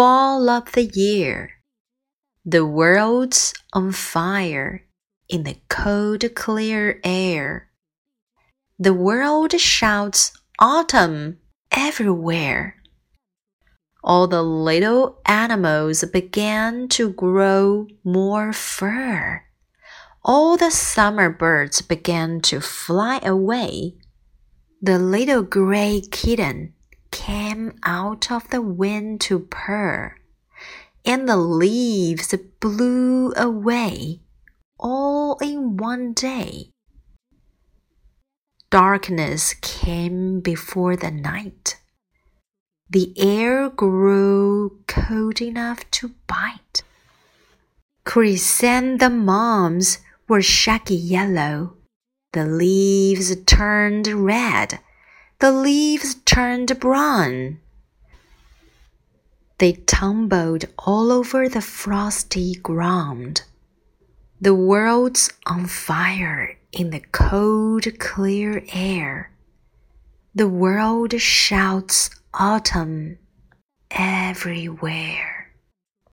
fall of the year. The world's on fire in the cold, clear air. The world shouts autumn everywhere. All the little animals began to grow more fur. All the summer birds began to fly away. The little gray kitten came out of the wind to purr, and the leaves blew away all in one day. Darkness came before the night. The air grew cold enough to bite. Chrysanthemums were shaggy yellow. The leaves turned red. The leaves turned brown. They tumbled all over the frosty ground. The world's on fire in the cold, clear air. The world shouts autumn everywhere.